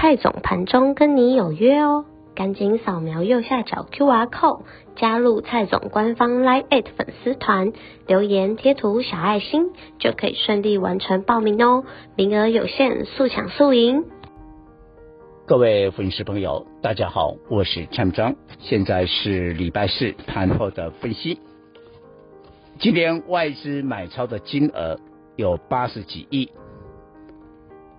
蔡总盘中跟你有约哦，赶紧扫描右下角 QR code 加入蔡总官方 Live 粉丝团，留言贴图小爱心就可以顺利完成报名哦，名额有限，速抢速赢。各位粉丝朋友，大家好，我是蔡明彰，现在是礼拜四盘后的分析。今天外资买超的金额有八十几亿，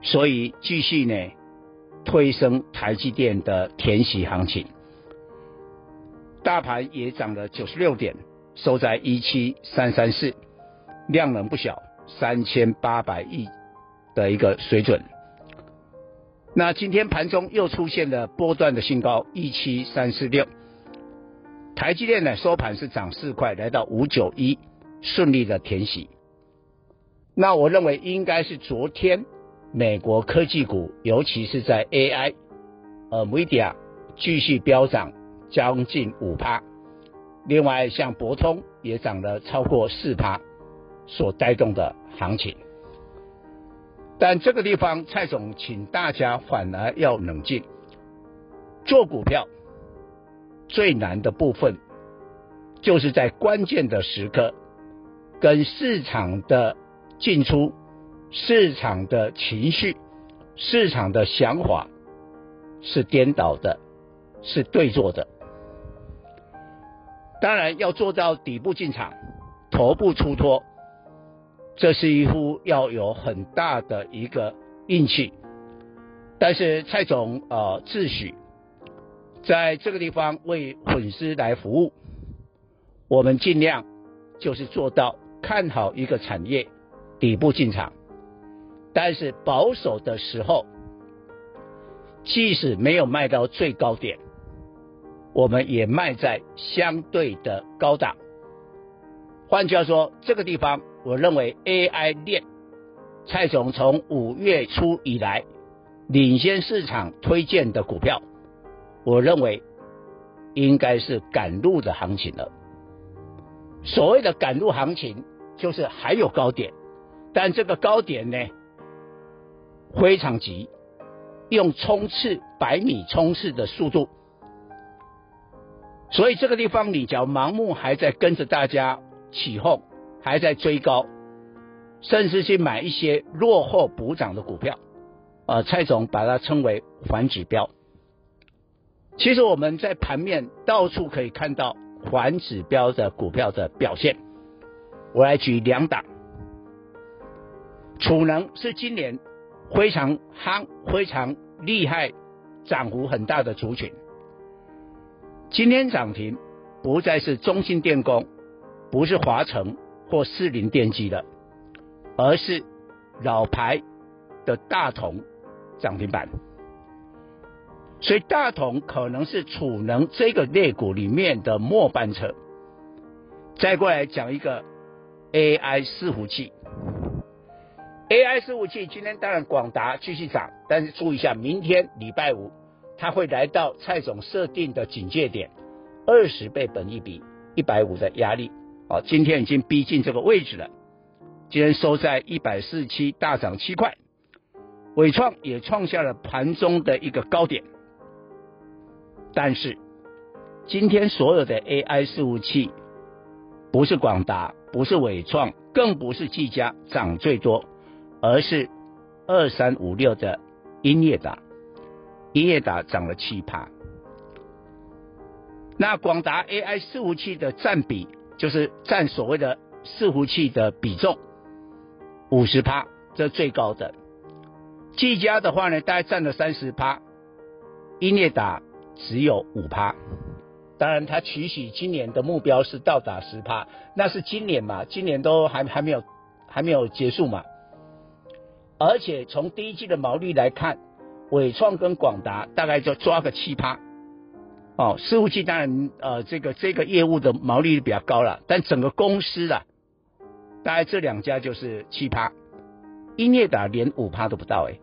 所以继续呢。推升台积电的填息行情，大盘也涨了九十六点，收在一七三三四，量能不小，三千八百亿的一个水准。那今天盘中又出现了波段的新高一七三四六，台积电呢收盘是涨四块，来到五九一，顺利的填息。那我认为应该是昨天。美国科技股，尤其是在 AI，呃 Media 继续飙涨，将近五趴。另外，像博通也涨了超过四趴，所带动的行情。但这个地方，蔡总请大家反而要冷静。做股票最难的部分，就是在关键的时刻，跟市场的进出。市场的情绪、市场的想法是颠倒的，是对做的。当然要做到底部进场、头部出脱，这是一乎要有很大的一个运气。但是蔡总呃自诩在这个地方为粉丝来服务，我们尽量就是做到看好一个产业，底部进场。但是保守的时候，即使没有卖到最高点，我们也卖在相对的高档。换句话说，这个地方我认为 AI 链，蔡总从五月初以来领先市场推荐的股票，我认为应该是赶路的行情了。所谓的赶路行情，就是还有高点，但这个高点呢，非常急，用冲刺百米冲刺的速度，所以这个地方你只要盲目还在跟着大家起哄，还在追高，甚至去买一些落后补涨的股票，呃，蔡总把它称为反指标。其实我们在盘面到处可以看到反指标的股票的表现。我来举两档，储能是今年。非常夯，非常厉害，涨幅很大的族群。今天涨停不再是中兴电工，不是华城或四零电机了，而是老牌的大同涨停板。所以大同可能是储能这个类股里面的末班车。再过来讲一个 AI 伺服器。AI 伺服器今天当然广达继续涨，但是注意一下，明天礼拜五它会来到蔡总设定的警戒点，二十倍本一比，一百五的压力。哦，今天已经逼近这个位置了，今天收在一百四十七，大涨七块，伟创也创下了盘中的一个高点。但是今天所有的 AI 伺服器，不是广达，不是伟创，更不是技嘉涨最多。而是二三五六的英业达，英业达涨了七趴。那广达 AI 伺服器的占比，就是占所谓的伺服器的比重五十趴，这最高的。技嘉的话呢，大概占了三十趴，英业达只有五趴。当然，他期许今年的目标是到达十趴，那是今年嘛，今年都还还没有还没有结束嘛。而且从第一季的毛利来看，伟创跟广达大概就抓个七趴。哦，伺服器当然呃这个这个业务的毛利率比较高了，但整个公司啊，大概这两家就是七趴，英业达连五趴都不到哎，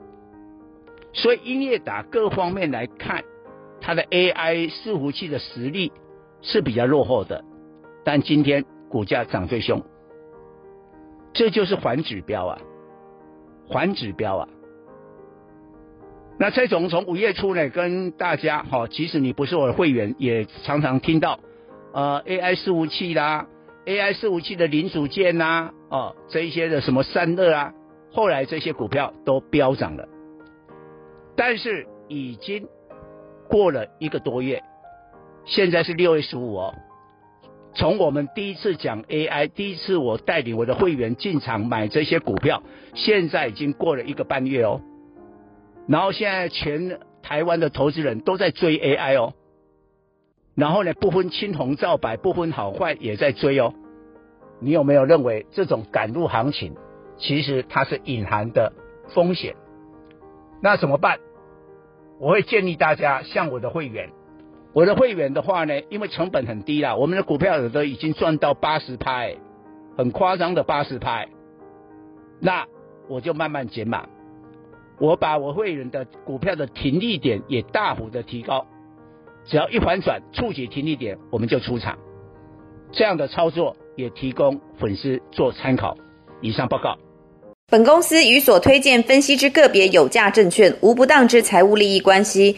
所以英业达各方面来看，它的 AI 伺服器的实力是比较落后的，但今天股价涨最凶，这就是环指标啊，环指标啊。那蔡总从五月初呢，跟大家哈，即使你不是我的会员，也常常听到，呃，AI 伺服器啦，AI 伺服器的零组件呐，哦，这一些的什么散热啊，后来这些股票都飙涨了，但是已经过了一个多月，现在是六月十五哦，从我们第一次讲 AI，第一次我带领我的会员进场买这些股票，现在已经过了一个半月哦。然后现在全台湾的投资人都在追 AI 哦，然后呢，不分青红皂白，不分好坏也在追哦。你有没有认为这种赶入行情，其实它是隐含的风险？那怎么办？我会建议大家像我的会员，我的会员的话呢，因为成本很低啦，我们的股票有的已经赚到八十拍，很夸张的八十拍，那我就慢慢减码。我把我会员的股票的停利点也大幅的提高，只要一反转触及停利点，我们就出场。这样的操作也提供粉丝做参考。以上报告。本公司与所推荐分析之个别有价证券无不当之财务利益关系。